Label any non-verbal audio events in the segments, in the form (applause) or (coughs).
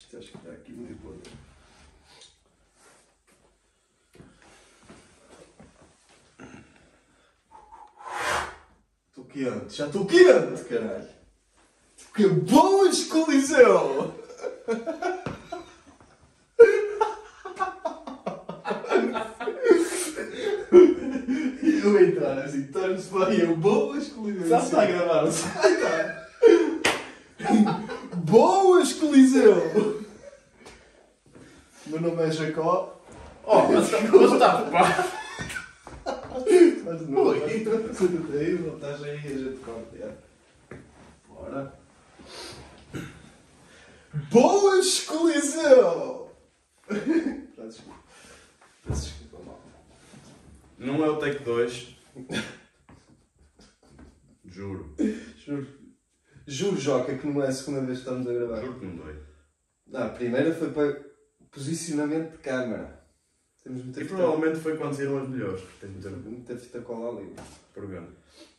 Isto acho que está aqui meio podre. Estou quente, já estou quente, caralho. Que boas coliseu! E eu entrar assim, torno-se bem, eu boas coliseu. Já está a gravar. Boas Coliseu! Meu nome é Jacó. Oh, mas está pá. Mas não. Oi. Tudo aí, estás aí, a gente corta. é. Bora. Boas Coliseu! Peço desculpa, mal. Não é o take 2. Juro. Juro. Juro, Joca, que não é a segunda vez que estamos a gravar. Juro que não dói. Não, a primeira foi para posicionamento de câmara. Temos muita E fita, provavelmente foi quando saíram as melhores. Tens de meter muita fita cola ali. pergunta.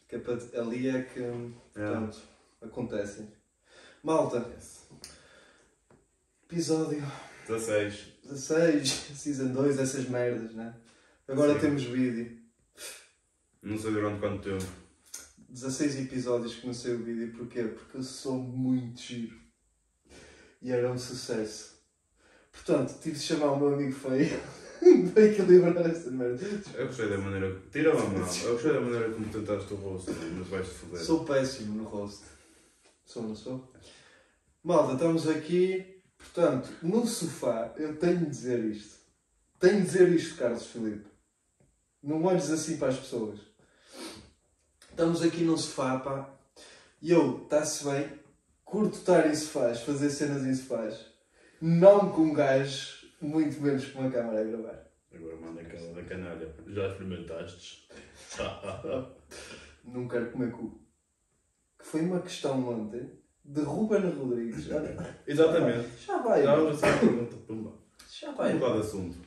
Que é para, ali é que É. pronto, acontecem. Malta, episódio 16. 16, (laughs) Season 2, essas merdas, né? Agora Sim. temos vídeo. Não sei durante quanto tempo. 16 episódios que não sei o vídeo. Porquê? Porque eu sou muito giro. E era um sucesso. Portanto, tive de chamar o meu amigo feio (laughs) para equilibrar esta merda. Eu gostei da maneira. Tira a mão. Eu gostei da maneira como tentaste o rosto, mas vais-te foder. Sou péssimo no rosto. Sou, não sou? Malta, estamos aqui. Portanto, no sofá, eu tenho de dizer isto. Tenho de dizer isto, Carlos Filipe. Não olhes assim para as pessoas. Estamos aqui num sofá, pá. E eu, está-se bem, curto estar em sofás, fazer cenas em sofás. Não com um gajo, muito menos com uma câmara a gravar. Agora manda aquela da canalha. Já experimentaste? (laughs) Não quero comer cu. Que foi uma questão ontem de Ruben Rodrigues. (laughs) Exatamente. já vai, Já vamos a pergunta. Pumba. já Vai vai. mudar de assunto.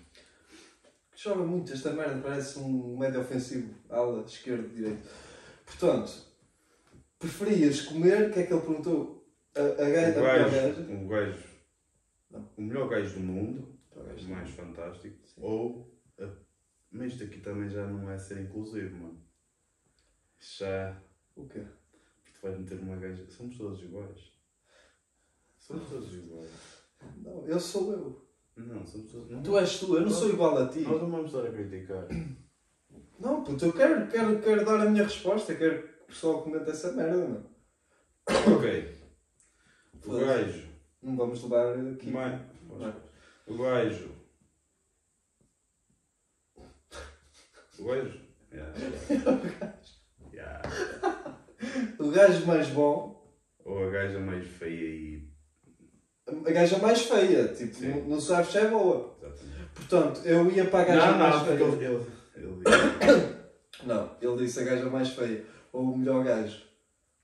Joga muito esta merda, parece um médio ofensivo, ala, esquerdo, direito. Portanto, preferias comer, o que é que ele perguntou? A, a, O gaja, a gajo, o gajo, Não. o melhor gajo do mundo, o mais fantástico, Sim. ou, a- mas isto aqui também já não é ser inclusivo, mano. Já, O quê? tu vais meter uma gaja, somos todos iguais. Somos todos iguais. Não, eu sou eu. Não, somos todos, não, Tu és tu, eu não sou igual a ti. nós não vamos estar a criticar. Não, puto, eu quero, quero, quero dar a minha resposta, quero que o pessoal comente essa merda, não. ok. O Foda-se. gajo, Não vamos levar aqui. mais, Vai. o gajo, o gajo, yeah, (laughs) yeah. O gajo mais bom, ou a gaja mais feia e a gaja mais feia, tipo, Sim. não, não sabes se é boa. Exatamente. Portanto, eu ia para a gaja Não, mais feia. ele, ele, ele disse. (coughs) Não, ele disse a gaja mais feia, ou o melhor gajo.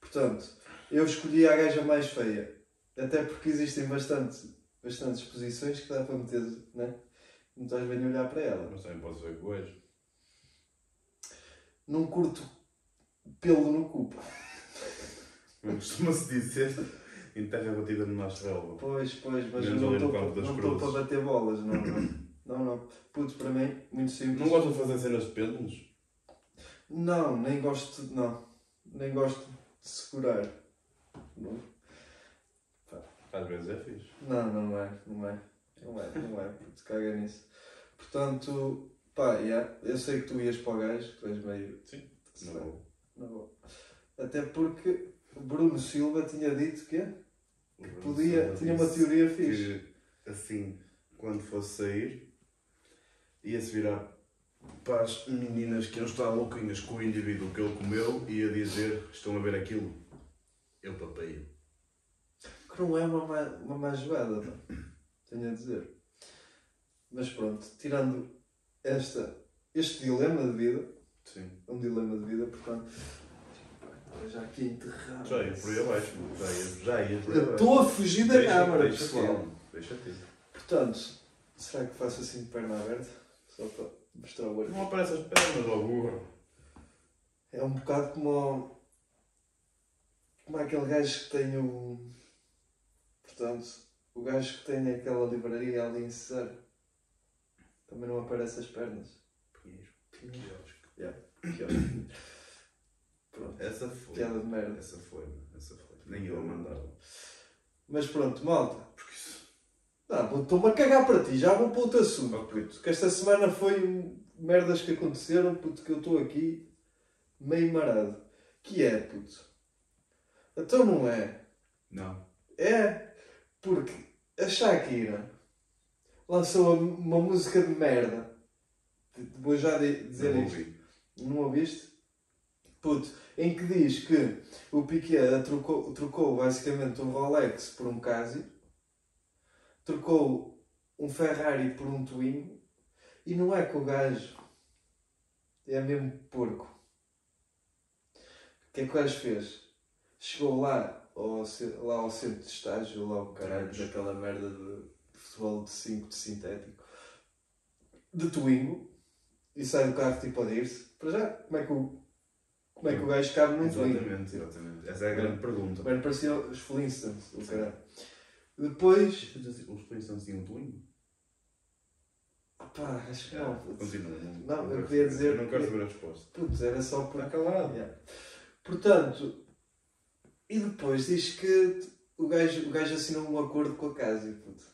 Portanto, eu escolhi a gaja mais feia. Até porque existem bastante, bastantes posições que dá para meter, né? Não estás bem a olhar para ela. Mas também posso ver com o gajo. Não curto pelo no cu. pá. Como costuma-se dizer, em terra batida não nasce relva. Pois, pois, mas eu Menos não ali no estou campo das para bater bolas, não, não. Não, não. Puto, para mim, muito simples. Não gosto de fazer cenas de pêndulos? Não, nem gosto, de- não. Nem gosto de segurar. Não. Às vezes é fixe. Não, não é, não é. Não é, não é, porque caga nisso. Portanto, pá, yeah, eu sei que tu ias para o gajo, que tu és meio. Sim. Não vou. não vou. Até porque o Bruno Silva tinha dito que podia, tinha uma teoria fixe. Que assim, quando fosse sair, ia-se virar para as meninas que iam estar louquinhas com o indivíduo que ele comeu e ia dizer: Estão a ver aquilo? Eu papei. Que não é uma má, uma má jogada, pá. tenho a dizer. Mas pronto, tirando esta, este dilema de vida, Sim. é um dilema de vida, portanto. pá, Já aqui enterrado. Já ia por aí abaixo. Já ia, já ia por aí abaixo. estou a fugir da câmara, pessoal. ter, Deixa ter. Portanto, será que faço assim de perna aberta? Só para mostrar o olho. Não aparece as pernas, ó burro. É um bocado como, como aquele gajo que tem o. Portanto, o gajo que tem aquela livraria ali em Cesar. Também não aparece as pernas. Pinheiro. Quiosque. Quiosque. Pronto. Essa foi. Piada de merda. Essa foi, essa foi. Nem eu a mandava. Mas pronto, malta. Isso. Ah, vou- estou-me a cagar para ti, já vou para outro assunto, Ok. puto. Que esta semana foi merdas que aconteceram, puto, que eu estou aqui meio marado. Que é, puto? Então não é. Não. É porque a Shakira lançou uma música de merda. Vou já di- dizer Não isto. ouvi. Não ouviste? Puto, em que diz que o Piquet trocou, trocou basicamente um Rolex por um Casio, trocou um Ferrari por um Twingo, e não é que o gajo é mesmo porco. O que é que o gajo fez? Chegou lá ao, lá ao centro de estágio, lá o caralho daquela merda de futebol de 5 de sintético, de Twingo, e sai do carro tipo a dir-se. Para já, como é que o, como é que o gajo cabe num Twingo? Exatamente, exatamente. Essa é a grande pergunta. Bem, parecia os Flintstones, o caralho. Depois, Os Flintstones tinham um twin? pá, acho que não. putz. Continua. Não, eu queria dizer Eu não quero que- saber a resposta. Putz, era só por. Está calado. Yeah. Portanto, e depois diz que o gajo, o gajo assinou um acordo com a Casio, puto.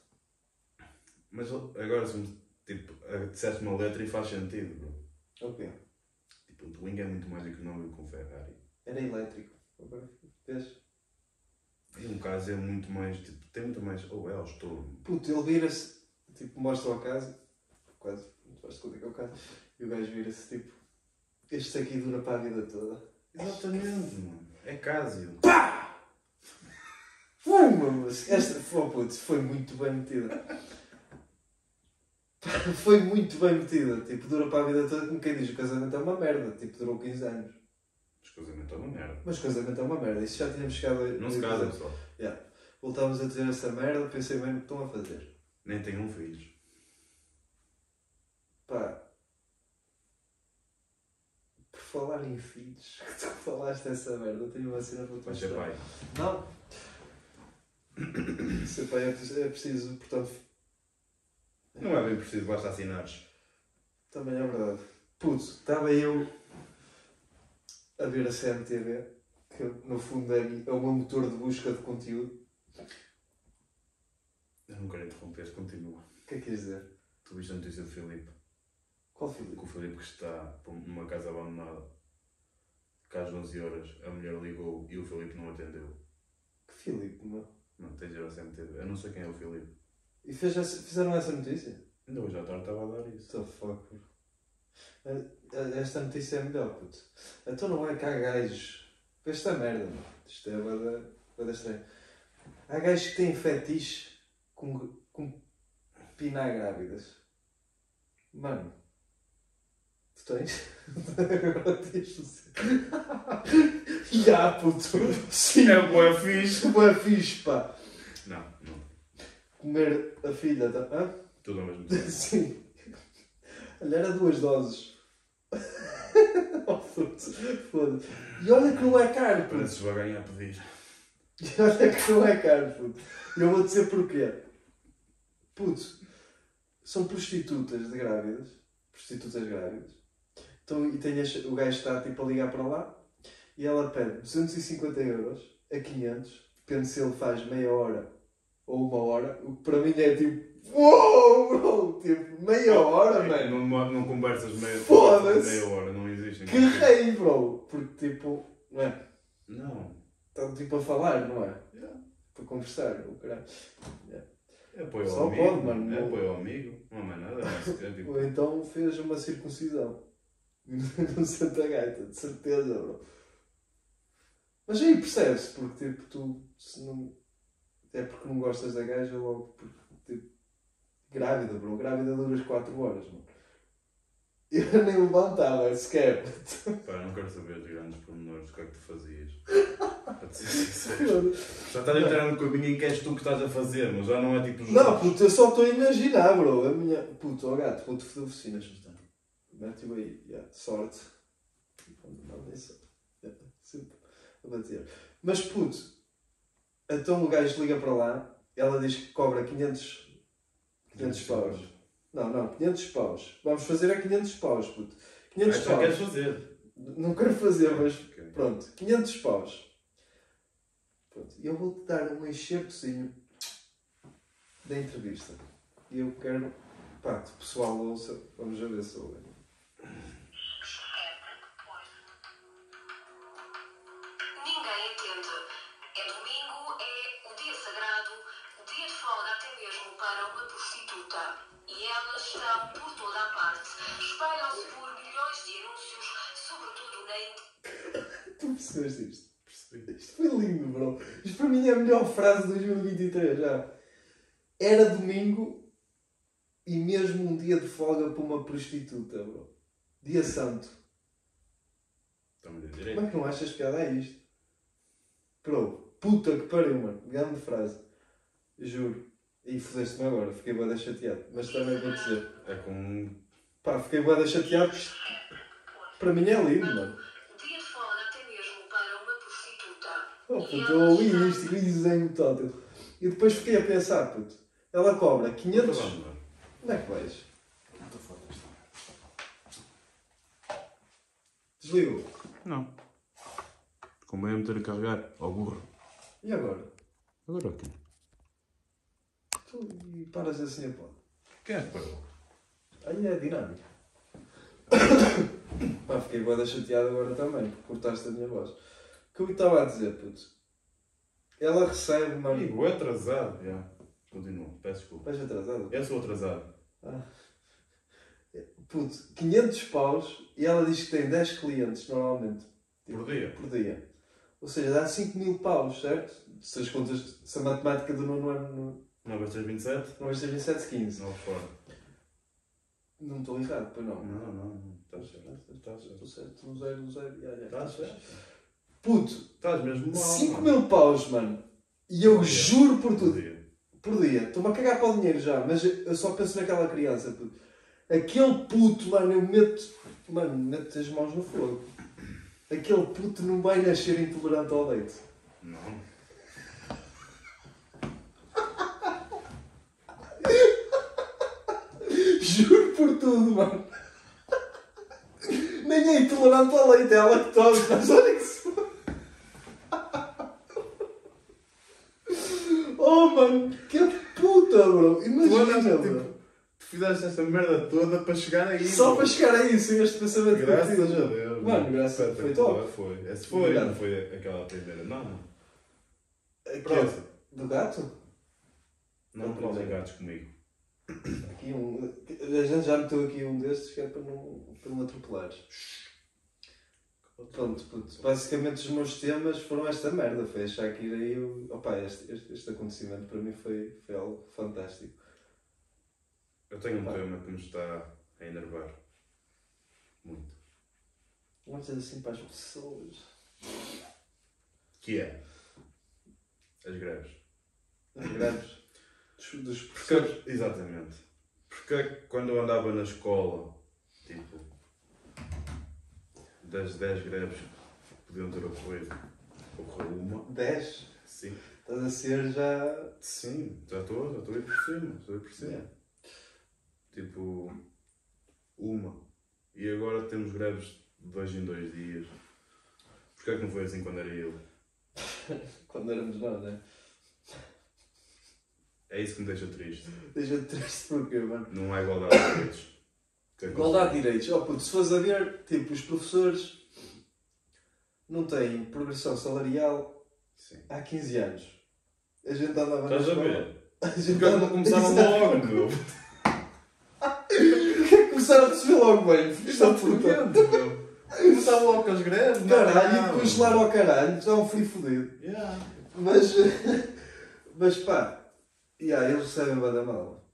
Mas agora, se tipo, disseste uma letra e faz sentido, bro. Ok. Tipo, um Twingo é muito mais económico que um Ferrari. Era elétrico. Agora, vês? E um caso é muito mais, tipo, tem muito mais. Ou é estorno. Puto, ele vira-se, tipo, mostra a casa, quase, não faz conta que é o caso, e o gajo vira-se, tipo, este aqui dura para a vida toda. Exatamente, mano. É Casio. Fuma, mas esta, oh, puto, foi muito bem metida. Foi muito bem metida, tipo, dura para a vida toda, como quem diz, o casamento é uma merda, tipo, durou 15 anos. Descasamento é uma merda. Mas o casamento é uma merda, isso já tínhamos chegado a... Não se casa, pessoal. Voltámos a dizer essa merda, pensei bem no que estão a fazer. Nem tenham filhos. Pá. Por falar em filhos, que (laughs) tu falaste dessa merda, eu tenho uma cena para te ser mostrar. pai. Não. (coughs) Ser pai é preciso, é preciso, portanto, Não é bem preciso, basta assinares. também é verdade. Puto, estava eu a ver a CMTV, que no fundo é, é o meu motor de busca de conteúdo. Eu não quero interromper, continua. O que é que queres dizer? Tu viste a notícia do Filipe? Qual Filipe? o Filipe que está numa casa abandonada. Que às 11 horas a mulher ligou e o Filipe não atendeu. Que Filipe, meu? Não, tens de ir ao CMTV. Eu não sei quem é o Filipe. E fez fizeram essa notícia? Ainda hoje à tarde estava a dar isso. What the fuck, Esta notícia é melhor, puto. Então não é que há gajos. Esta merda, mano. Isto é bada, bada estranho. Há gajos que têm fetiche com, com pinar grávidas. Mano. Tu tens? Agora tens. (laughs) Já, puto. Sim. É boa fixe. Boa fixe, pá. Não, não. Comer a filha da. Hã? Tudo ao mesmo (laughs) tempo. Sim. Olha, era duas doses. (laughs) oh. Foda-se. E olha que não é caro, puto. Pareces vai ganhar a pedir. (laughs) E olha que não é caro, puto. E eu vou dizer porquê. Puto, são prostitutas de grávidas. Prostitutas grávidas. Então, e tem as- o gajo está tipo a ligar para lá e ela pede 250 euros a 500. Depende se ele faz meia hora ou uma hora. O que para mim é tipo. Uou, bro! Tipo, meia hora, mano! Não, não conversas meia, Foda-se. meia hora, não existem. Que rei, bro! Porque tipo, não é? Não. Estão tipo a falar, não é? Yeah. Para conversar, o caralho. É apoio Só ao amigo. pode, mano. É apoio ao amigo. Não é mais nada. É (laughs) tipo, Ou então fez uma circuncisão. (laughs) no Santa Gaita, de certeza, bro. Mas aí percebe-se, porque tipo, tu se não. É porque não gostas da gaja, logo porque. Grávida, bro. Grávida duras 4 horas, mano. Eu (laughs) nem levantava sequer. pá, não quero saber de grandes pormenores do que é que tu fazias. (laughs) Para te ser sincero. Já estás a entrar no caminho em que és tu que estás a fazer, mas já não é tipo os Não, outros. puto, eu só estou a imaginar, bro. A minha. Puto, ó gato, vou-te foder oficinas. Mete-o aí, yeah, sorte. Não, nem sorte. Yeah, sempre a bater. Mas puto, então o gajo liga para lá ela diz que cobra 500, 500 paus. Não, não, 500 paus. Vamos fazer a 500 paus, puto. 500 Ah, já paus. queres fazer. Não quero fazer, mas Ok. pronto, 500 paus. Pronto, e eu vou-te dar um enxertozinho da entrevista. E eu quero, pá, pessoal ouça, vamos a ver se ouvem. Melhor frase de 2023 já. Era domingo e mesmo um dia de folga para uma prostituta, bro. Dia santo. Estamos a Como é que não achas piada a isto? Bro, puta que pariu, mano. Grande frase. Juro. E fodeste-me agora, fiquei bué chateado. Mas também vou dizer. É com. Pá, fiquei bué chateado. Para mim é lindo, mano. Oh, E puto, eu ouvi isto e desenho tótil. E depois fiquei a pensar, puto. Ela cobra 500... Vamos, mano. Onde é que vais? Estou fora desta. Desligou. Não. Como é meter a carregar? Ao burro. E agora? Agora o quê? Tu e paras assim a pó. Quem é que parou? Aí é dinâmico. (coughs) Pá, fiquei bué chateado agora também, porque cortaste a minha voz. O que eu estava a dizer, puto? Ela recebe, mano... Amigo, é atrasado. Já. Continua. Peço desculpa. Vais atrasado? Eu sou atrasado. Puto, 500 paus e ela diz que tem 10 clientes normalmente Por dia. por dia. Ou seja, dá 5 mil paus, certo? Se as contas, se a matemática do nono ano Não vais ter 27? não vai ser 27, 15. Não, fora. Não estou errado, pois não. Não, não, não. Estás certo. Estás Estou certo. certo, no zero, no zero. ya, ya. Estás certo. Puto, Estás mesmo mal. 5 mano. mil paus, mano. E eu Por juro por Por tudo, dia. por dia. Estou-me a cagar para o dinheiro já, mas eu só penso naquela criança, puto. Aquele puto, mano, eu meto. Mano, meto as mãos no fogo. Aquele puto não vai nascer intolerante ao leite. Não. (laughs) Juro por tudo, mano. Nem é intolerante ao leite, é a lactose, mas olha que se. Oh, mano, que puta, bro. Tu Imagina, andas, bro. tipo, fizeste esta merda toda para chegar aí. Só bro. para chegar a isso, este pensamento Graças a Deus. Mano, graças a Deus. Foi top. Foi. Esse foi, Obrigado. não foi aquela primeira. Não, não. Pronto. Do gato? Não Não, primeiro. gatos comigo. Aqui um. A gente já meteu aqui um destes que é para não, para não atropelares. Pronto, puto. Basicamente os meus temas foram esta merda. Foi a Shakira e o. Opa, este, este, este acontecimento para mim foi, foi algo fantástico. Eu tenho um tema que me está a enervar. Muito. Não dizer assim para as pessoas. Que é as greves. Os greves. Dos, dos professores. exatamente. Porque quando eu andava na escola, tipo, das 10 greves que podiam ter ocorrido, ocorreu uma. 10. Sim. Estás a ser já. Sim, já estou, já estou a ir por cima, estou a ir por cima. Yeah. Tipo, uma. E agora temos greves de dois em dois dias. Porquê é que não foi assim quando era eu? (laughs) Quando éramos nós, né? É isso que me deixa triste. Deixa triste porquê, mano? Não há igualdade de direitos. Que é que Igualdade de direitos. Oh, puto, se fores a ver, tipo, os professores não têm progressão salarial Sim. há 15 anos. A gente andava Estás na a escola. ver? (laughs) A gente é não andava- começaram Exato. logo, meu? É começaram a receber logo bem? Filhos da puta. Exatamente, meu. Começavam logo com as greves. Caralho, não. congelaram ao caralho, já um frio fodido. Yeah. Mas, (laughs) mas pá, yeah, eles recebem bada mal.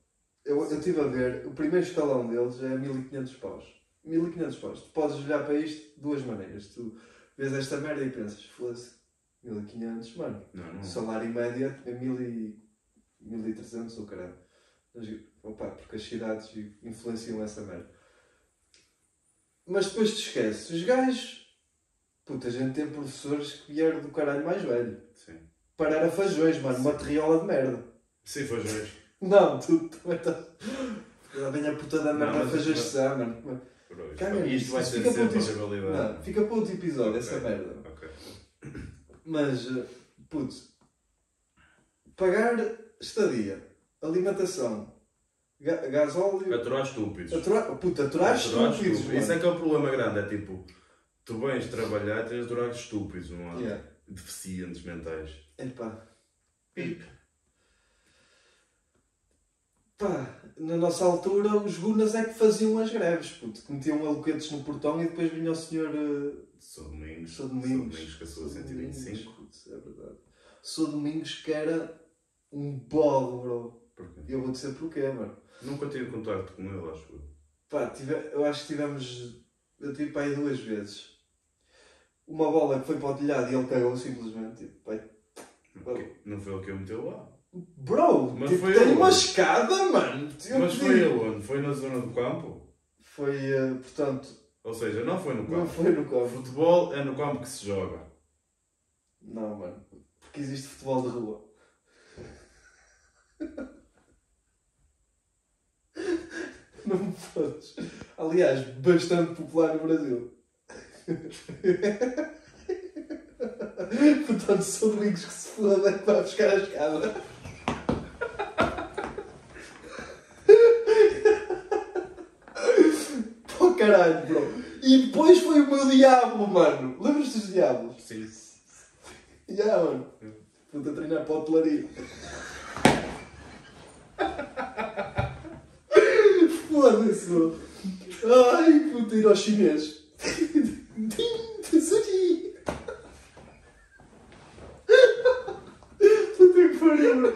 Eu eu estive a ver, o primeiro escalão deles é 1500 paus. 1500 paus. Tu podes olhar para isto de duas maneiras. Tu vês esta merda e pensas, foda-se, 1500, mano. Não, não. O salário médio é 1000 e- 1300 ou caralho. Opa, porque as cidades influenciam essa merda. Mas depois te esqueces, os gajos. Puta, a gente tem professores que vieram do caralho mais velho. Sim. Parar a fajões, mano, uma terriola de merda. Sim, Jorge. Não, tu também estás. Vem a puta da merda fazer mas- já, mano. Caga Isto vai ser fica sempre para a outro- rivalidade. Não, fica para outro episódio, Ok. essa merda. Ok. Mas, eh, putz, pagar estadia, alimentação, gasóleo, Aturar estúpidos. aturar, puta, aturar Aturar estúpidos, estúpidos. Isso é que é o problema grande. É tipo, tu vens trabalhar e tens de aturar estúpidos, não é? Yeah. Deficientes mentais. Epá. Pá, na nossa altura os gunas é que faziam as greves, puto, que metiam aloquetes no portão e depois vinha o senhor... eh, Sou Domingos. Sou Domingos. Sou Domingos com a sua Sou Domingos, 125. putz, é verdade. Sou Domingos que era um bolo, bro. Porquê? Eu vou dizer porquê, mano. Nunca tive contato com ele, acho eu. Pá, tive, eu acho que tivemos. Eu tive para aí duas vezes. Uma bola que foi para o telhado e ele cagou simplesmente. Tipo, pai, Não foi ele que o meteu lá. bro, Mas tipo, foi tem ele. uma escada, mano. Eu Mas foi ele onde? Foi na zona do campo? Foi, eh, portanto, Ou seja, não foi no não campo. foi no O campo. futebol é no campo que se joga. Não, mano. Porque existe futebol de rua. (laughs) Não me podes. Aliás, bastante popular no Brasil. Portanto, são amigos que se foda que vai buscar a escada. Pô caralho, bro. E depois foi o meu diabo, mano. Lembras-te dos diabos? Sim. Já, mano. Puta, treinar para a hotelaria. Foda-se. Ai, puta, ir ao chinês. Sushi. Puta que pariu.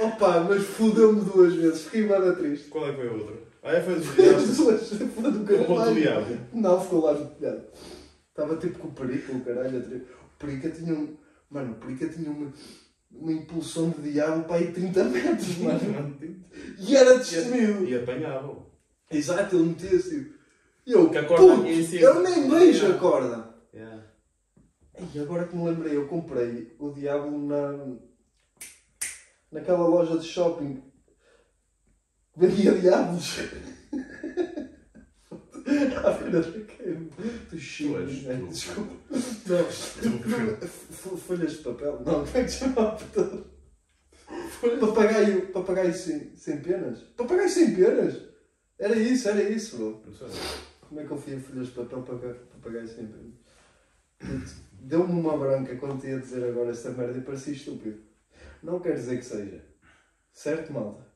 Opa, mas fudeu-me duas vezes. Fiquei nada triste. Qual é que foi a outra? Ah, é foi dos (laughs) duas. Foda do caralho. diabo. Não, ficou lá no telhado. Estava tipo com o perico, o caralho. a O perica tinha um. Mano, o perica tinha uma, uma impulsão de diabo para aí 30 metros, (laughs) mano. E era destemido. E apanhavam. Exato, ele metia-se tipo. E eu, Que a corda cima. eu nem vejo a corda. Yeah. E agora que me lembrei, eu comprei o diabo na. naquela loja de shopping que vendia diabos. (laughs) À queima. Do (laughs) Tu és né? Desculpa. Não, (laughs) folhas de papel. Não, como é que se chama? puta? Papagaio, papagaio sem, sem penas? Papagaio sem penas? Era isso, era isso, bro. Como é que eu fui a folhas de papel para papagaio sem penas? Deu-me uma branca quando te ia dizer agora esta merda e parecia estúpido. Não quer dizer que seja. Certo, malta?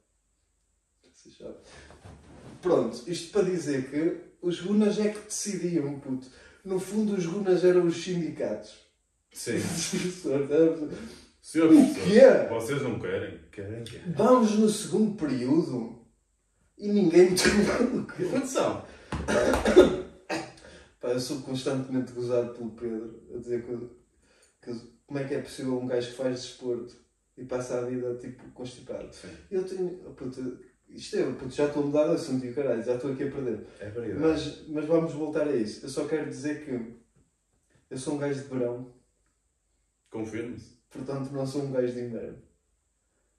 Pronto, isto para dizer que os gunas é que decidiam, puto. No fundo, os gunas eram os sindicatos. Sim. (laughs) Senhor, Senhor O quê? vocês não querem? Querem, querem. Vamos no segundo período e ninguém me tomou no cu. Atenção. Pá, eu sou constantemente gozado pelo Pedro a dizer que, que como é que é possível um gajo que faz desporto e passa a vida tipo constipado. Sim. Eu tenho. puta, isto é, puto, já estou a mudar de assunto e o caralho, já estou aqui a perder. É variedade. Mas, mas vamos voltar a isso. Eu só quero dizer que eu sou um gajo de verão, Confirme-se. portanto não sou um gajo de inverno.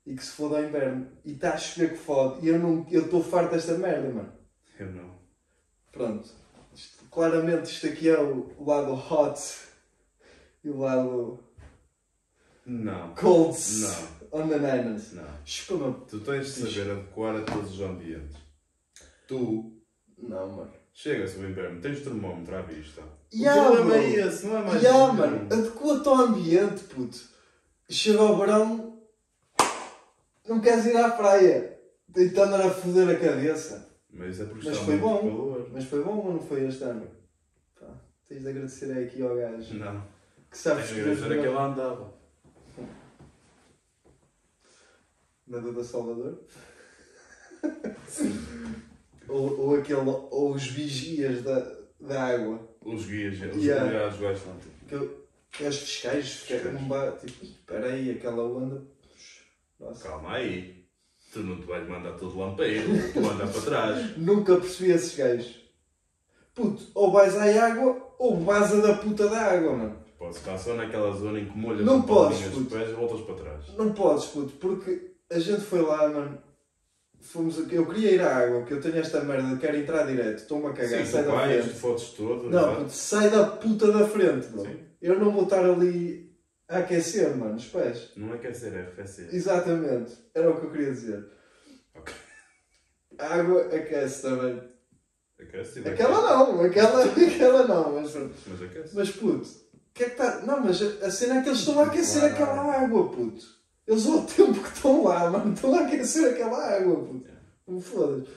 E que se foda ao inverno e está a chover que fode e eu não eu estou farto desta merda, mano. Eu não. Pronto. Isto- claramente isto aqui é o lado hot e o lado Não. cold Não. on the nineties. Não. Chupa-me. Tu tens de saber adequar a todos os ambientes. Tu Não, mano. chegas ao inverno, tens o termómetro à vista. Ya, o problema é esse, não é mais nenhum. mano. Adequa-te ao ambiente, puto. Chega ao verão, não queres ir à praia. De andar a foder a cabeça. Mas é porque Mas foi bom. calor. Mas foi bom ou não foi este ano? Pá, tens de agradecer aqui ao gajo Não. que sabe Tens de escolher os agradecer a que ela andava. Na Duda Salvador. ou, ou, aquele, ou os vigias da, da água. Os guias, os guias gostam. tipo, Que, eu- que é os fiscais, Fiscais. fiscais. Não vai, tipo, espera aí, aquela onda. Nossa. Calma aí. Tu não te vais mandar todo lampeiro. Tu anda para trás. (laughs) Nunca percebi esses gajos. Puto, ou vais à água ou vaza da puta da água, mano. Podes estar só naquela zona em que molhas Não podes, puto. e voltas para trás. Não podes, puto, porque a gente foi lá, mano. Fomos, eu queria ir à água, porque eu tenho esta merda, quero entrar direto, estou-me a cagar, Sim, sai da vais, frente. fotos todas. Não, puto, sai da puta da frente, bro. Sim. Eu não vou estar ali a aquecer, mano, os pés. Não é aquecer, é arrefecer. Exatamente, era o que eu queria dizer. Ok. A água aquece também. Aquece Aquela não, aquela, (laughs) aquela não, mas. Mas aquece. Mas puto, que é que está. Não, mas a cena é que eles estão a aquecer Claro. aquela água, puto. Eles ao tempo que estão lá, mano, estão a aquecer aquela água, puto. Não me fodas.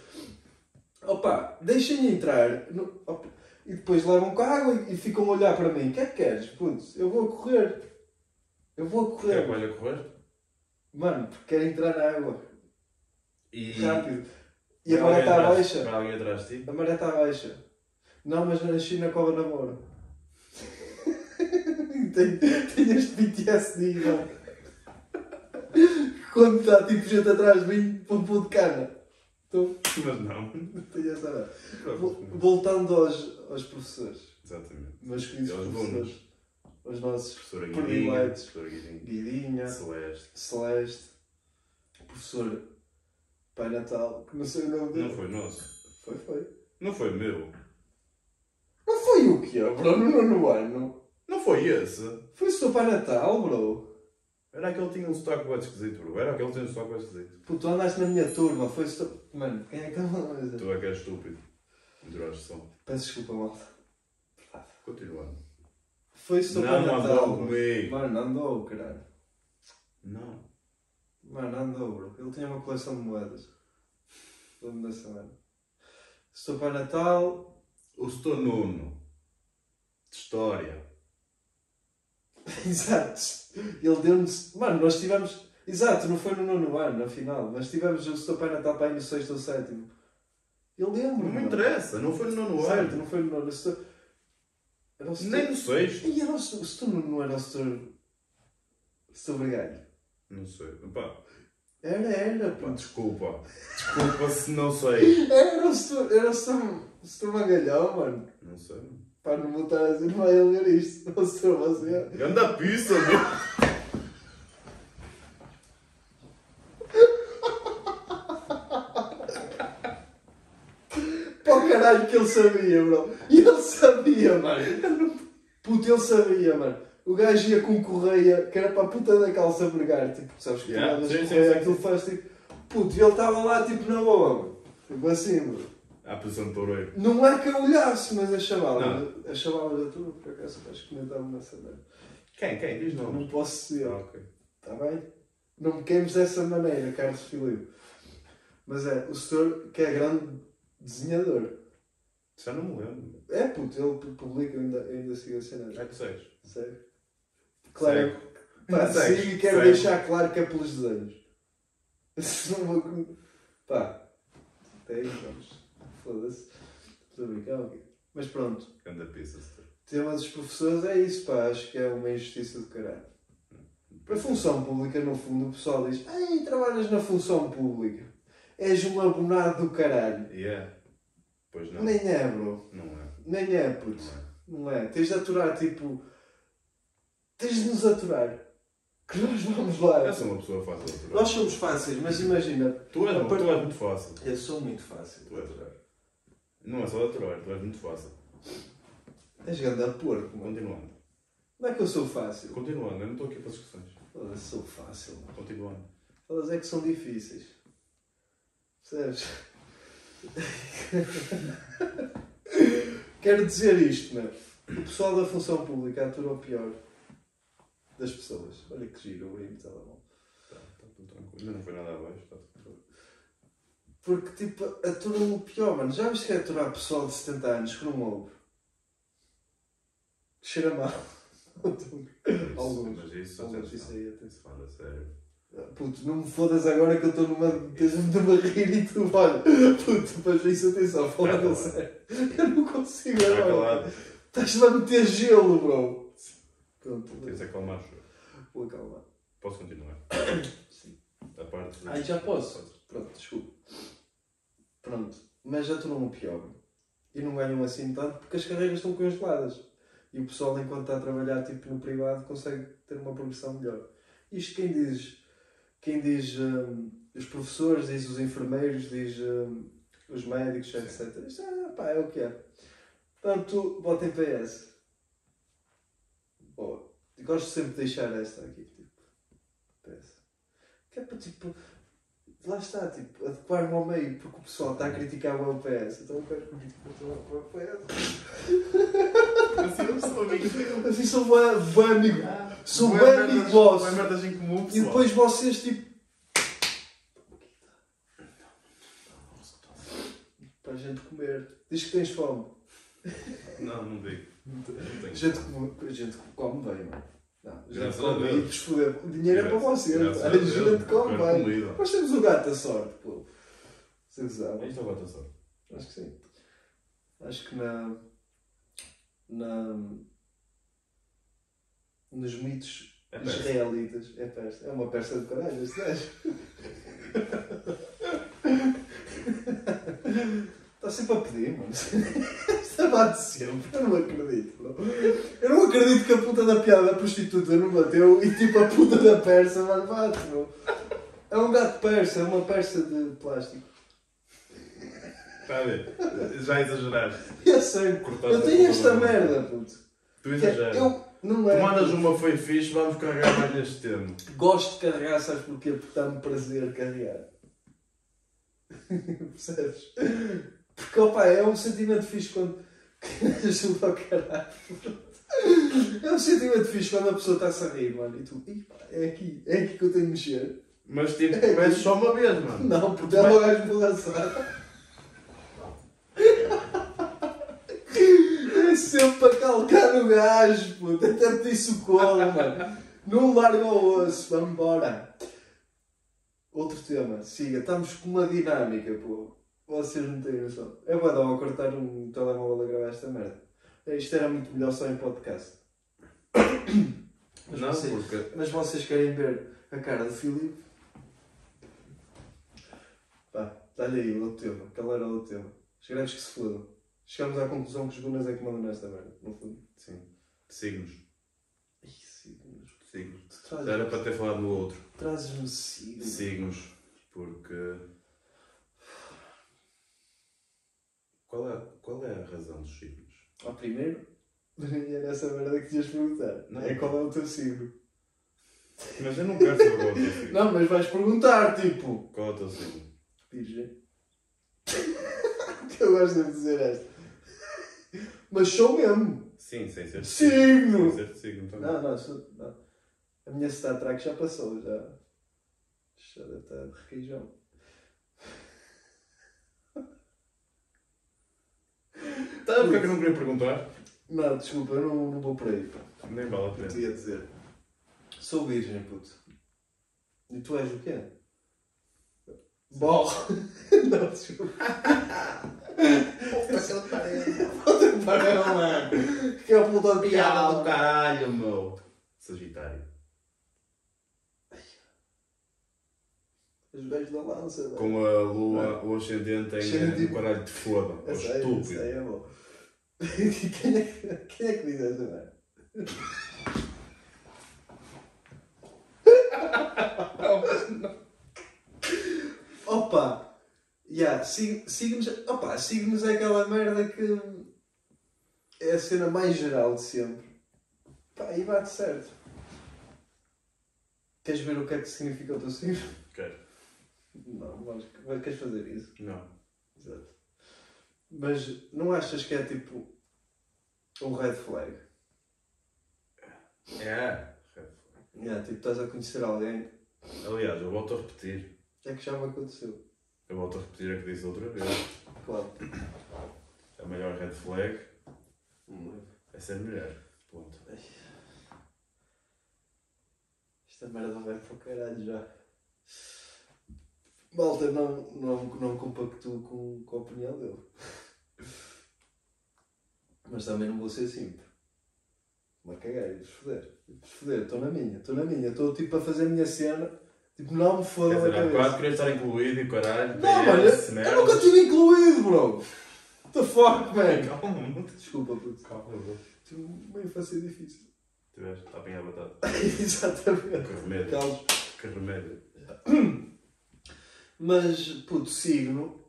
Opa, deixem entrar. no- opa, e depois levam com a água e, ficam a olhar para mim. O que é que queres? Puto, eu vou a correr. Eu vou a Quer que correr. a correr? Mano, porque quero entrar na água. E. Rápido. E a maré está baixa. A maré está baixa. Não, mas na China cobra namoro. Tenho, tenho este PTSD, mano. Quando está tipo gente atrás de mim para um pôr de cana. Então, Mas não. tenho essa. Vol- Voltando aos, aos professores, Exatamente. meus queridos Aos professores, os nossos Professora Guidinha. prediletos, Professora Guidinha. Guidinha, Celeste. Celeste, professor Pai Natal, que não sei o nome dele. Não foi nosso. Foi, foi. Não foi meu. Não foi o que, bro? No nono ano. Não foi esse. Foi o seu Pai Natal, bro. Era aquele que tinha um sotaque bem esquisito, bro. Era aquele que tinha um sotaque bem esquisito. Puto, tu andaste na minha turma, foi o. Mano, quem é que estava Tu é que és estúpido. Enturaste som. Peço desculpa, malta. Continuando. Foi o seu Não Pai Natal. andou bro. comigo. Mano, andou, caralho. Não. Mano, andou, bro. Ele tinha uma coleção de moedas. Lembro dessa. O seu Pai Natal... O Setor Nuno. De História. (laughs) Exato. Ele deu-nos... Mano, nós tivemos... Exato, não foi no nono ano, afinal. Mas tivemos o seu Pai Natal para aí no sexto ou sétimo. Eu lembro, Não me interessa. Não foi no nono Certo, ano. não foi no nono. Setor... Nem no sexto. E era o. O setor não era o setor... O setor Brigalho. Não sei. Pá, Era, era, pá, desculpa. Desculpa se não sei. (laughs) Era o setor... Era o setor Magalhão, mano. Não sei. Pá, não vou estar a dizer, (laughs) não vai ele ver isto. O setor você... Ganda pizza, meu. Para o caralho que ele sabia, bro. E ele sabia, mano. Puto, ele sabia, mano. O gajo ia com correia, que era para a puta da calça pregar. Tipo, sabes que Yeah, sim, sim, correia, sim, aquilo faz tipo... Puto, e ele estava lá tipo na boa, mano. Tipo assim, bro. À posição de toureiro. Não é que eu olhasse, mas a chavala, Não. a chavala da turma, por acaso, acho que comentavam nessa merda. Quem? Quem? Diz Não, nomes. posso dizer, Ah, ok. está bem? Não me queimes dessa maneira, Carlos Filipe. Mas é, o senhor que é grande desenhador. Já não me lembro. É puto, ele publica, ainda, ainda sigo a cena. Já que segues. Sério? Claro, Segue. pá, (laughs) sigo e quero deixar claro que é pelos desenhos. (laughs) Não vou. Pá, até aí vamos. Foda-se. Estou a brincar, ok. Mas pronto, Ganda pizza, tema dos professores é isso, pá, acho que é uma injustiça do caralho. A função pública, no fundo, o pessoal diz: Ei, trabalhas na função pública, és um abonado do caralho. Yeah. Pois não. Nem é, bro. Não é. Nem é, puto. Não é. Não é? Tens de aturar, tipo. Tens de nos aturar. Que nós vamos lá. Eu sou uma pessoa fácil de aturar. Nós somos fáceis, mas imagina. Tu és, tu és muito fácil. Eu sou muito fácil. Tu és. Não é só de aturar, tu és muito fácil. És grande a porco, mano. Continuando. Não é que eu sou fácil. Continuando, eu não estou aqui para discussões. Foda-se, sou fácil, mano. Continuando. Elas é que são difíceis. Percebes? Quero dizer isto, meu. O pessoal da função pública atura o pior das pessoas. Olha que giro, o brinco telemóvel. Tá, tá tudo tranquilo. Não foi nada abaixo, está tudo. Porque, tipo, aturam o pior, mano. Já viste que é aturar pessoal de 70 anos que não ouve? Cheira mal. (laughs) Alguns. Mas isso, Alguns, isso aí, atenção. Fala sério. Puto, não me fodas agora que eu estou numa. Tens-me de rir e tu, olha. (laughs) Puto, mas isso atenção, fala Tá a sério. Eu não consigo Está agora. Estás-me a meter gelo, bro. Pronto, Tens acalmar. senhor. vou acalmar. Posso continuar? (coughs) Sim. A parte. Ai, já posso? Pronto, desculpa. Pronto, mas aturam o pior. E não ganham assim tanto porque as carreiras estão congeladas. E o pessoal, enquanto está a trabalhar tipo, no privado, consegue ter uma progressão melhor. Isto quem diz, quem diz hum, os professores, diz os enfermeiros, diz hum, os médicos, etc. Isto é, pá, é o que é. Portanto, votem PS. Boa. Gosto sempre de deixar esta aqui, tipo, PS. Que é para, tipo, lá está, tipo, adequar-me ao meio, porque o pessoal está a criticar o PS. Então eu quero criticar o PS. Assim eu sou amigo. Assim sou bem, bem amigo. Sou Bué bem merdas- amigo vosso. merdas em comum, E pessoal. depois vocês, tipo. Para a gente comer. Diz que tens fome. Não, não digo. Não tenho. A gente, gente come bem, mano. Não, bem e vos foder. O dinheiro é para graças A a Deus. gente come Quero bem. comida. Nós temos o gato da sorte, pô. Vocês sabem. Isto é o gato só. Acho que sim. Acho que na. na nos mitos É israelitas. É persa. É uma persa de caralho, este gajo. (laughs) Está sempre a pedir, mano. (laughs) Está bate sempre. Eu não acredito, bro. Eu não acredito que a puta da piada da prostituta não bateu e tipo a puta da persa, mano, bate, bro. É um gato persa, é uma persa de plástico. Está a ver? Já exageraste. Eu sei. Cortaste Eu a tenho esta merda, puto. Tu é- exageras. Eu não é. Tu mandas uma foi fixe, vamos carregar mais neste tema. Gosto de carregar, sabes porquê? Porque dá-me prazer carregar. (laughs) Percebes? Porque, opa, é um sentimento fixe quando. (laughs) Ajuda ao caralho. É um sentimento fixe quando a pessoa está-se a rir, mano. E tu, "Ih, pá, é aqui, é aqui que eu tenho de mexer. Mas tipo, começas só uma vez, mano. Não, porque ela vai esborraçar. (laughs) É sempre para calcar no gajo, puto. Até pedir socorro, mano. Não larga o osso, vamos embora. Outro tema, siga. Estamos com uma dinâmica, pô. Vocês não têm noção. É bom dar a cortar um telemóvel a gravar esta merda. Isto era muito melhor só em podcast. Mas, Não, vocês, porque. mas vocês querem ver a cara do Filipe? Pá, dá-lhe aí o outro tema. Qual era o outro tema? Os grandes que se fodam. Chegamos à conclusão que os Gunas é que mandam nesta merda, no fundo. Sim. Signos. Ih, signos. Signos. Era para ter falado no outro. Trazes-me signos. Signos. Porque. Qual é, qual é a razão dos signos? Ao primeiro, (laughs) e era essa merda que tinhas perguntar. Não. É qual é o teu signo? Mas eu não quero saber qual é o teu signo. Não, mas vais perguntar, tipo. Qual é o teu signo? Virgem. (laughs) que eu gosto de dizer esta. Mas sou mesmo. Sim, sem ser de Signo! Sem ser de signo também. Não, não, sou, não. A minha Star Trek já passou, já. Já deve estar de requeijão. Tá, porque é que eu não queria perguntar? Não, desculpa, eu não, não vou por aí. pá. Nem vale a Eu te pena. ia dizer. Sou virgem, puto. E tu és o quê? Bom. (laughs) não, desculpa. Puta que pariu. Puta pariu, mano. Que é puta de piada do caralho, meu. Sagitário. Os beijos da lança, velho. Com a lua, o ascendente em eh, caralho de foda. Ô, sei, eu estúpido. sei, é bom. (laughs) quem, é, que- quem é que diz essa merda? (laughs) Opa! Yeah, sig- signos, opa, signos é aquela merda que é a cena mais geral de sempre. Pá, e bate certo. Queres ver o que é que significa o teu signo? Quero. Não, mas mas queres fazer isso? Não. Exato. Mas não achas que é tipo um red flag? É. Yeah, tipo, estás a conhecer alguém, Aliás, eu volto a repetir. é que já me aconteceu. Eu volto a repetir a que disse outra vez. Claro. A melhor red flag é ser mulher. Ponto. Esta merda vai para o caralho já. Malta, não, não, não compactuo com, com a opinião dele. Mas também não vou ser simples. Mas caguei, vos foder. Vos foder, estou na minha, estou na minha. Estou tipo a fazer a minha cena. Tipo, não me fodam a cabeça. quatro queria estar incluído e caralho. Não, mano, eu, nunca tive incluído, bro. What the fuck, man? Calma, Desculpa, puto. Calma, bro. Tive uma infância difícil. Tiveste, está a apanhar batata. Exatamente. Que remédio. Que remédio. (coughs) Mas, puto, signo.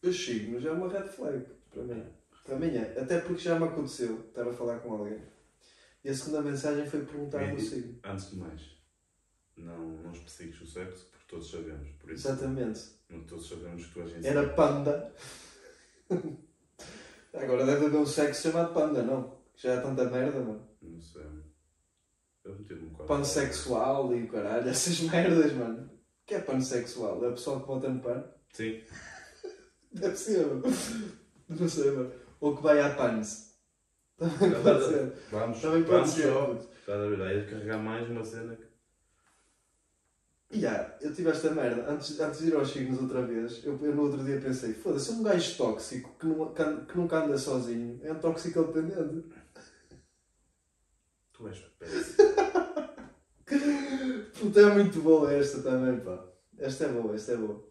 Os signos é uma red flag para mim. Para mim é. Até porque já me aconteceu estar a falar com alguém. E a segunda mensagem foi perguntar o signo. Antes de mais, não, não especifiques o sexo, porque todos sabemos. Por isso, Exatamente. não todos sabemos que tu és Era panda. (laughs) Agora deve haver um sexo chamado panda, não? Já é tanta merda, mano. Não sei. Eu meti-me um. Pansexual e o caralho, (laughs) essas merdas, mano. Que é pansexual? É o pessoal que bota no pano? Sim. Deve ser. Não sei, mano. Ou que vai à pans. Também pode ser. Vamos, Também pode vamos ser. Estás a ver? Aí carregar mais uma cena que. E yeah, eu tive esta merda. Antes, antes de ir aos signos outra vez, eu, eu no outro dia pensei: foda-se, um gajo tóxico que, não, que, que nunca anda sozinho é um tóxico dependente. Tu és péssimo. (laughs) Puta, é muito boa esta também, pá. Esta é boa, esta é boa.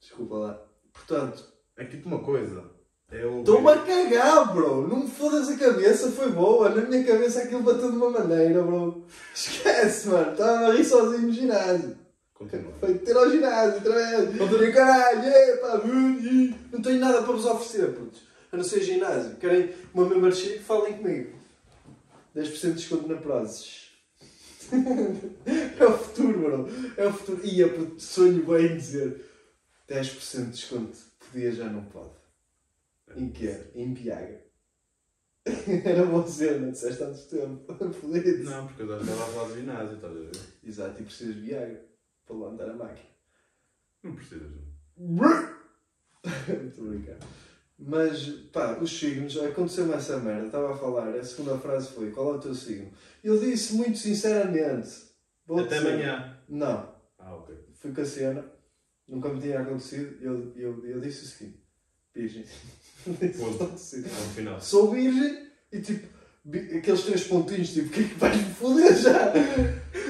Desculpa lá. Portanto, É tipo uma coisa. É estou-me a cagar, bro. Não me fodas a cabeça, foi boa. Na minha cabeça aquilo bateu de uma maneira, bro. Esquece, mano. Estava a rir sozinho no ginásio. Continua. Foi ter ao ginásio outra vez. Continua, caralho, é, pá, ui, não tenho nada para vos oferecer, putos. A não ser ginásio. Querem uma membership? Falem comigo. 10% de desconto na Prozes. (laughs) é o futuro, bro. É o futuro. Ia, sonho bem dizer 10% de desconto. Podia, já não pode. Em quê? Em Piaga. (laughs) Era boa cena, disseste antes de tempo. (laughs) Feliz. Não, porque eu já estava a falar de ginásio, estás a ver? Exato, e precisas de Viagra para levantar a máquina. Não precisas. Muito obrigado. Mas, pá, os signos, aconteceu-me essa merda, estava a falar, a segunda frase foi, qual é o teu signo? Eu disse muito sinceramente. vou Até amanhã. Não, Ah, ok. fui com a cena, nunca me tinha acontecido, eu, eu, eu disse o seguinte, virgem. (laughs) Disse Ponto. assim. Final. Sou virgem e tipo, aqueles três pontinhos, tipo, o que é que vais-me foder já?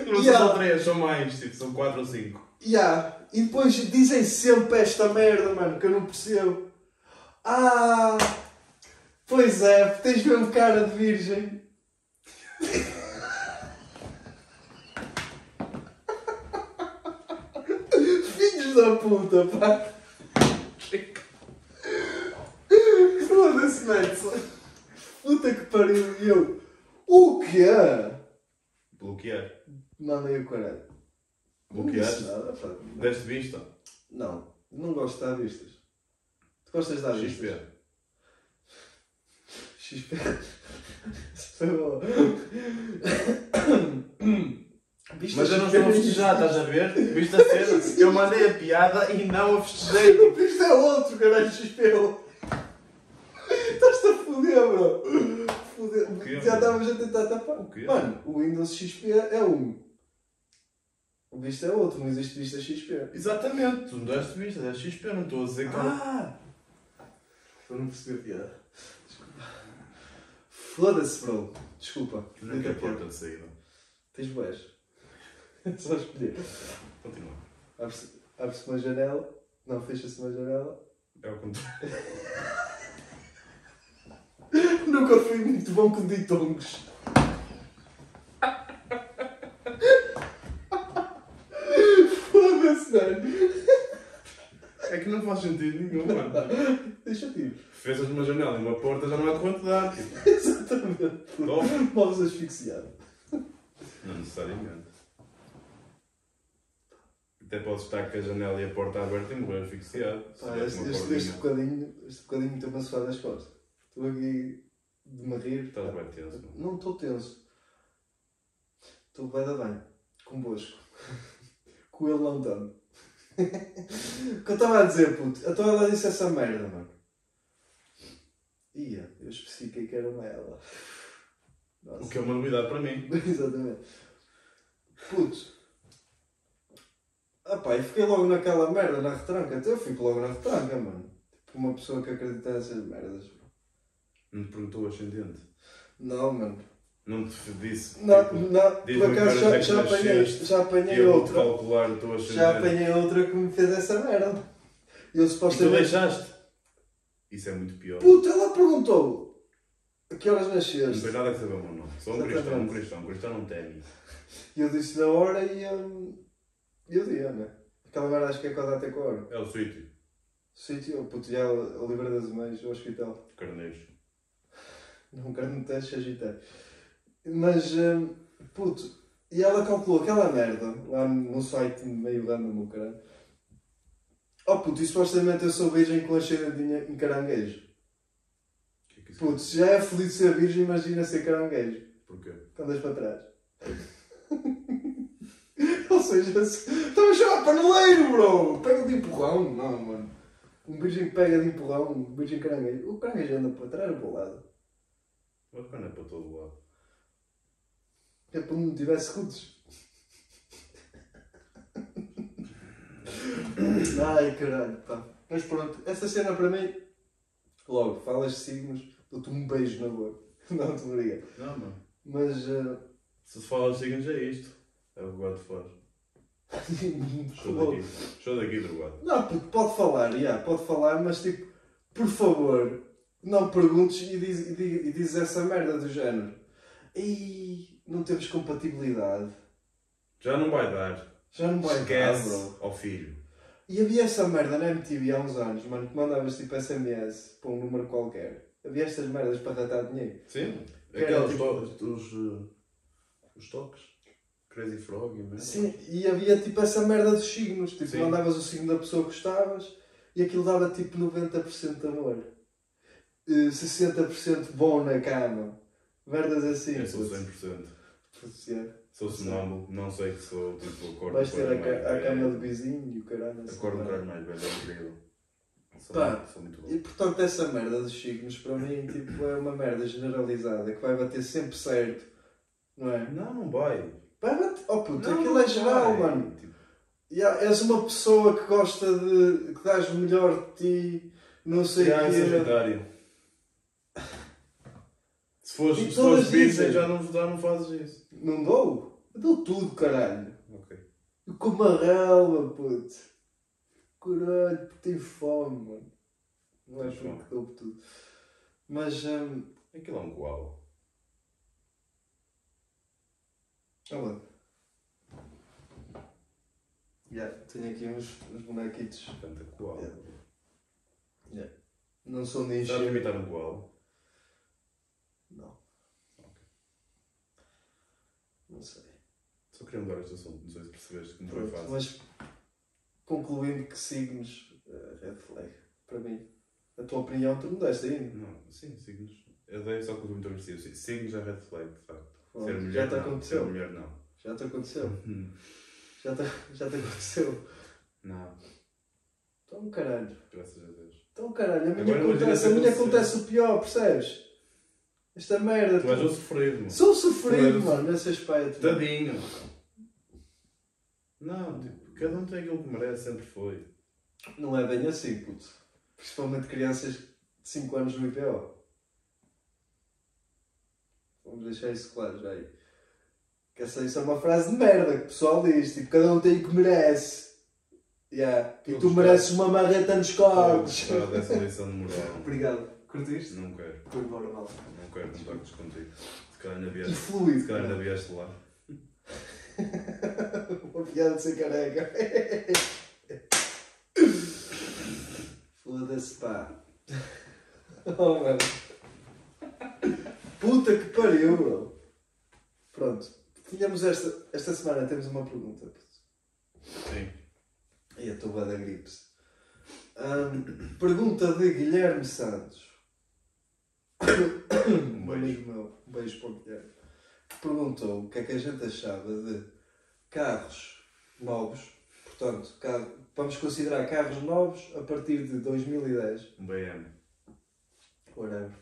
Não Yeah. são só três, são mais, tipo, são quatro ou cinco. Ya, E depois dizem sempre esta merda, mano, que eu não percebo. Ah, pois é, tens mesmo cara de virgem. (laughs) Filhos da puta, pá. Foda-se, Madison. Puta que pariu. E eu, o quê? Bloquear. Mandei o caralho. Não disse nada, pá. Deste vista? Não, não gosto de dar vistas. Tu gostas de dar XP. XP. Isso foi bom. Vistas Mas eu não estou a festejar, estás a ver? Viste a cena? (laughs) Eu mandei a piada e não a festejei. (laughs) Isto é outro, caralho, XP. Estás-te a foder, bro. Foder. Quê, Já estávamos a tentar tapar. O quê? Mano, o Windows XP é um. O visto é outro, não existe vista XP. Exatamente, tu não deste vista, deste XP, não estou a dizer que. Ah! Eu não percebi a piada. Desculpa. Foda-se, bro. Desculpa. Não é a piada. porta de saída. Tens boés. (laughs) Só escolher. Continua. Abre-se abre-se uma janela. Não, fecha-se uma janela. É o contrário. (laughs) Nunca fui muito bom com ditongos. (laughs) Foda-se, velho. É que não faz sentido nenhum, mano. (laughs) Deixa-te ir. Fechas uma janela e uma porta já não é de quanto dar. Tipo, (laughs) Exatamente. top. Morres asfixiado. Não necessariamente. Até podes estar com a janela e a porta aberta e morrer asfixiado. Pá, este, este, este bocadinho, este bocadinho me tem-me a suar das costas. Estou aqui de me rir. Estás bem tenso. Não estou tenso. Estou bem da bem. Convosco. (laughs) Com ele não tanto. O que eu estava a dizer, puto? Então ela disse essa merda, mano. Ia, eu especifiquei que era uma ela. Nossa. O que é uma novidade para mim. (laughs) Exatamente. Puto. Ah pá, e fiquei logo naquela merda, na retranca. Até eu fico logo na retranca, mano. Tipo uma pessoa que acredita nessas merdas. Não te perguntou o ascendente. Não, mano. Não te disse. Não, tipo, não, por acaso já, é que já apanhei, já apanhei outra. calcular o ascendente. Já apanhei outra que me fez essa merda. Eu E tu supostamente. deixaste? Isso é muito pior. Puta, ela perguntou. a que horas Não nasceste? tem nada a saber o meu nome. Sou um cristão, um cristão. Um cristão não teme. E eu disse na hora e hum, e o dia, né? Aquela merda acho que é com a data e com a hora. É o sítio. Sítio, puto, já a Oliveira das Mães, o hospital. Carneiros. Não quero me ter agitar. Mas, hum, puto, e ela calculou aquela merda lá no site meio random, o caralho. Oh puto, e supostamente eu sou virgem com ascendente em caranguejo. O que é que isso Puto, se já é feliz ser virgem, imagina ser caranguejo. Porquê? Quando andas para trás. (laughs) Ou seja, se- estamos a chamar paneleiro, bro! Pega de empurrão. Não, mano. Um virgem pega de empurrão, um virgem caranguejo. O caranguejo anda para trás ou para o lado. Quando é para todo lado. É para não tiver escudos. Ai caralho, pá. Mas pronto, essa cena para mim, logo, falas de signos, dou-te um beijo na boca. (laughs) Não, te obrigado. Não, mano. Mas. eh, Se se fala de signos é isto. É o que o gato faz. Show daqui. Show daqui, drogado. Não, puto, pode falar, yeah, pode falar, mas tipo, por favor, não perguntes e diz, e diz, e diz essa merda do género. E não temos compatibilidade. Já não vai dar. Já não vai Esquece dar, bro. ao filho. E havia essa merda na MTV há uns anos, mano, que mandavas tipo SMS para um número qualquer. Havia estas merdas para tratar dinheiro. Sim. Aqueles tipo- os, uh, os toques. Crazy Frog e merda. Sim, e havia tipo essa merda dos signos. Tipo, Sim. mandavas o signo da pessoa que gostavas e aquilo dava tipo 90% de amor. Eh, 60% bom na cama. Merdas assim. Eu sou puto. 100%. Yeah. Sou sonâmbulo, não sei que sou tipo acordo Vais com ter a, ca- a cama de vizinho e o caralho. assim, Acordo com o mais velho, é incrível. Sou, Pá, muito, sou muito bom. E portanto essa merda dos signos para mim tipo, é uma merda generalizada que vai bater sempre certo. Não é? Não, não vai. Vai bater. Oh puto, Não, aquilo não é geral, vai. mano. Tipo, Yeah, és uma pessoa que gosta de. que dás o melhor de ti, não sei o já é sagitário. (laughs) Se fores, se fores virgem, dizem. já não, já não fazes isso. Não dou? Eu dou tudo, caralho. Ok. Eu como a relva, puto. Caralho, tenho fome, mano. Não é Tens fome. porque dou tudo. Mas. hum, Aquilo é um koala. olha. Yeah, tenho aqui uns, uns bonequitos. Portanto, é koala. Yeah. Não são nem Sabes encher. imitar um koala? Não. Não sei. Só queria mudar este assunto, não sei se percebeste que não foi fácil. mas concluindo que signos eh, red flag, para mim. A tua opinião tu mudaste ainda. Não, sim, signos. Eu dei só que eu muito agressivo. Signos é red flag, de facto. Pronto, Ser mulher já te não. aconteceu. Ser mulher não. Já te aconteceu. Hum, Já te, já te aconteceu. Não, Então caralho. graças a Deus. Então caralho, a minha acontece, a minha acontece o pior, percebes? Esta merda. Tu és um sofrido, mano. Sou sofrido, mano, nesse aspecto. Tadinho. Não, tipo, cada um tem aquilo que merece, sempre foi. Não é bem assim, puto. Principalmente crianças de 5 anos no IPO. Vamos deixar isso claro já aí. Que essa, isso é uma frase de merda que o pessoal diz. Tipo, cada um tem o que merece. Yeah. E tu mereces uma marreta nos moral. (laughs) Obrigado. Curtiste? Não quero, Foi embora mal. não quero contactos contigo. Se calhar ainda E vieste, fluido. se calhar ainda vieste lá. (laughs) Uma piada de ser careca. Foda-se, pá. (laughs) Oh, mano. Puta que pariu, bro. Pronto. Tínhamos esta, esta semana temos uma pergunta. puto. Sim. E a tua da gripes. Ahm, pergunta de Guilherme Santos. Um Um beijo. amigo meu. Um beijo para o Guilherme. Perguntou o que é que a gente achava de carros novos. Portanto, carro- vamos considerar carros novos a partir de 2010. Um BM. Whatever.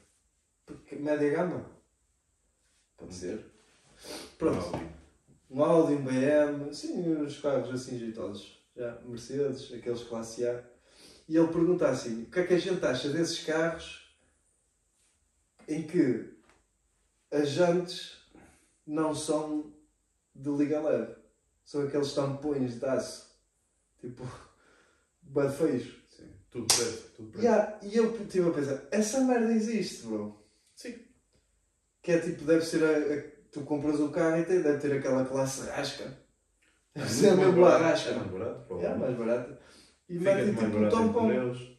Porque- Média gama? Pode ser. Pronto. Audi. Um Audi, um BM, sim, os carros assim jeitosos. Já, Mercedes, aqueles classe A. E ele pergunta assim: o que é que a gente acha desses carros em que as jantes não são de liga leve? São aqueles tampões de aço. Tipo, (laughs) bad feios. Sim. Tudo preto. Tudo preto. Yeah, e eu estive a pensar: essa merda existe, bro. Sim. que é tipo, deve ser a, a- tu compras o carro e tem, deve ter aquela classe rasca. Deve ser a muito mesmo mais a barato, rasca. É mais barato, É mais barata. E mete tipo um barato tampão.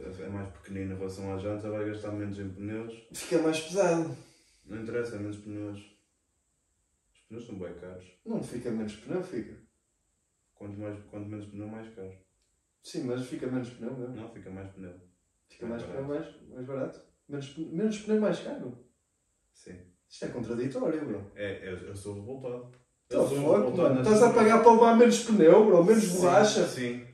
É mais pequenino em relação à janta, vai gastar menos em pneus. Fica mais pesado. Não interessa, é menos pneus. Os pneus são bem caros. Não fica menos pneu, fica. Quanto, mais, quanto menos pneu, mais caro. Sim, mas fica menos pneu mesmo. Não, fica mais pneu. Fica Mais mais pneu mais, mais barato. Menos, pneu- menos pneu mais caro. Sim. Isto é contraditório, bro. É, eu, eu sou revoltado. Tá Estás a pagar para levar menos pneu, bro. Menos Sim, borracha. Sim.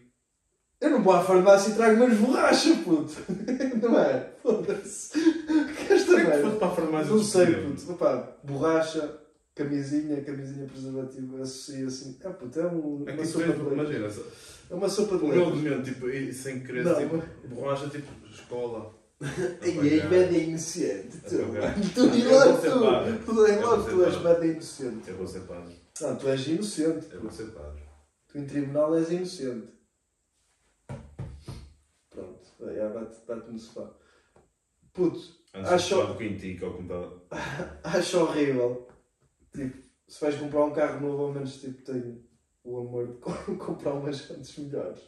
Eu não vou à farmácia e trago menos borracha, puto. (laughs) Não é? Foda-se. Que esta Como é que para a farmácia Não sei, puto. Opa, borracha, camisinha, camisinha preservativa, associa assim. Ah, puto, é um, É uma sopa depois, de leite. imagina, É uma sopa de o meu leite. tipo, e sem querer, Não, tipo, borracha, tipo, escola. (laughs) Ei, ei, média inocente. Tu, tu e logo tu. Tu é logo vou tu és média inocente. Eu vou ser padre. Não, tu és inocente. Eu vou ser padre. Tu em tribunal és inocente. Já bate, bate no sofá. Puto, Antes Acho- quintico, ao computador. (laughs) acho horrível. Tipo, se vais comprar um carro novo, ao menos tipo, tenho o amor de co- (laughs) comprar umas jantes melhores.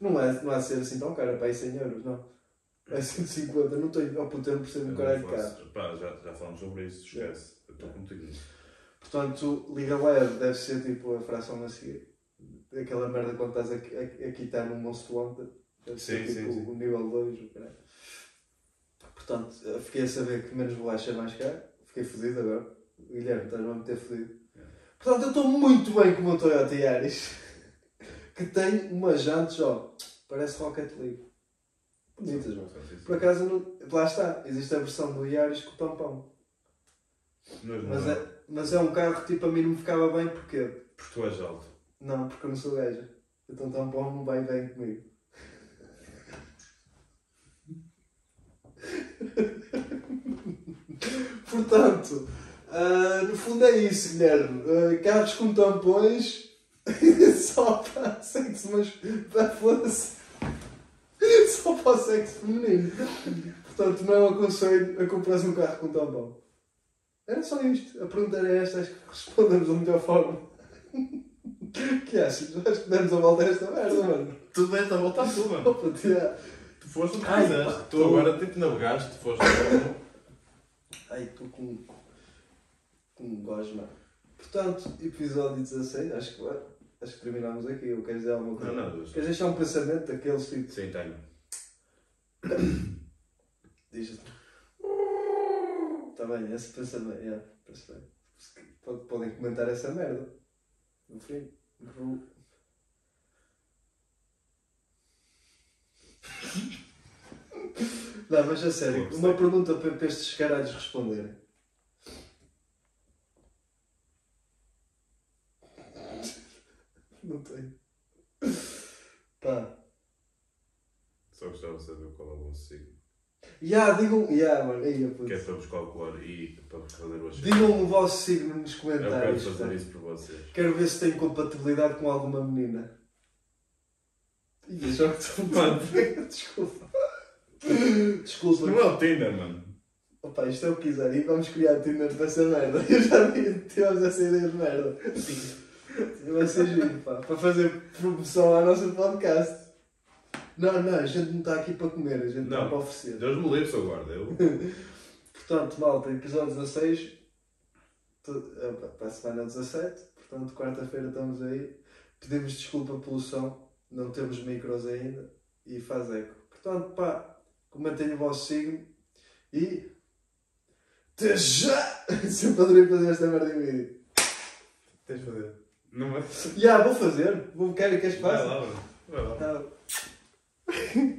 Não é, não de ser assim tão caro, é para aí 100 euros, não. É 150, não tenho. Oh puta, eu não percebo Eu caralho não de carro. Pá, já, já falamos sobre isso, esquece. Eu estou contigo nisso. Portanto, liga leve deve ser tipo a fração a seguir. Aquela merda quando estás a, a, a quitar num Monster Hunter. Ser Sim, tipo sim, sim. o nível 2. o caralho. Portanto, eu fiquei a saber que menos bolacha é mais caro. Fiquei fodido agora. Guilherme, estás-me a meter fodido. É. Portanto, eu estou muito bem com o meu Toyota Yaris. (laughs) que tem umas jantes, ó. Parece Rocket League. Bonitas, mano. Por acaso, não- lá está. Existe a versão do Yaris com o tampão. Mas, Mas não, é, mas é um carro que tipo a mim não me ficava bem porque Porque tu és alto. Não, porque eu não sou gaja. Então tampão não vai bem comigo. (laughs) Portanto, ah, no fundo é isso, Guilherme. Ah, carros com tampões (laughs) só para sexo, mas pá, foda-se. (laughs) Só para o sexo feminino. Portanto, não aconselho a comprar um carro com tampão. Era só isto. A pergunta era esta, acho que respondemos da melhor forma. Que achas? Acho que demos a volta a esta merda, mano. Tu deste a volta à tua, mano. Opa, foste o que Ai, fizeste. pá, Tu tô- agora tipo navegaste, foste. Ai, estou com. com um gosma. Portanto, episódio 16, acho que, acho que terminamos aqui. Eu quero dizer alguma coisa. Não, não. Queres deixar um pensamento daqueles tipo. Sim, tenho. (coughs) Diz Está bem, esse pensamento. Yeah, bem. Pode- Podem comentar essa merda. No fim. Não, mas a sério, Pô, uma sei. pergunta para, para estes caralhos responderem. Não tenho. Pá. Só gostava de saber qual é o vosso signo. Ya, digam. Ya, mano, aí, putz. Que é para vos calcular e para fazer. Digam o vosso signo nos Eu quero comentários. fazer isso por vocês. Quero ver se tem compatibilidade com alguma menina. Ih, já estou Mano. Desculpa. Desculpa. não é o Tinder, mano. Opa, isto é o que quiser. E vamos criar Tinder para essa merda. (laughs) Eu já vi, tivemos essa ideia de merda. Vai ser giro, pá. Para fazer promoção ao nosso podcast. Não, não, a gente não está aqui para comer, a gente está Não. para oferecer. Deus me livre, seu guarda. Eu. (laughs) Portanto, malta, episódio 16. tu- eh, pá, Para a semana 17. Portanto, quarta-feira estamos aí. Pedimos desculpa pelo som. Não temos micros ainda. E faz eco. Portanto, pá, comentem o vosso signo. E. Até já! (laughs) Sempre adorei fazer esta merda em vídeo. Tens de fazer. Não é? Já, vou fazer. Vou, quero que Vai faça. lá, mano. Vai lá. Tá.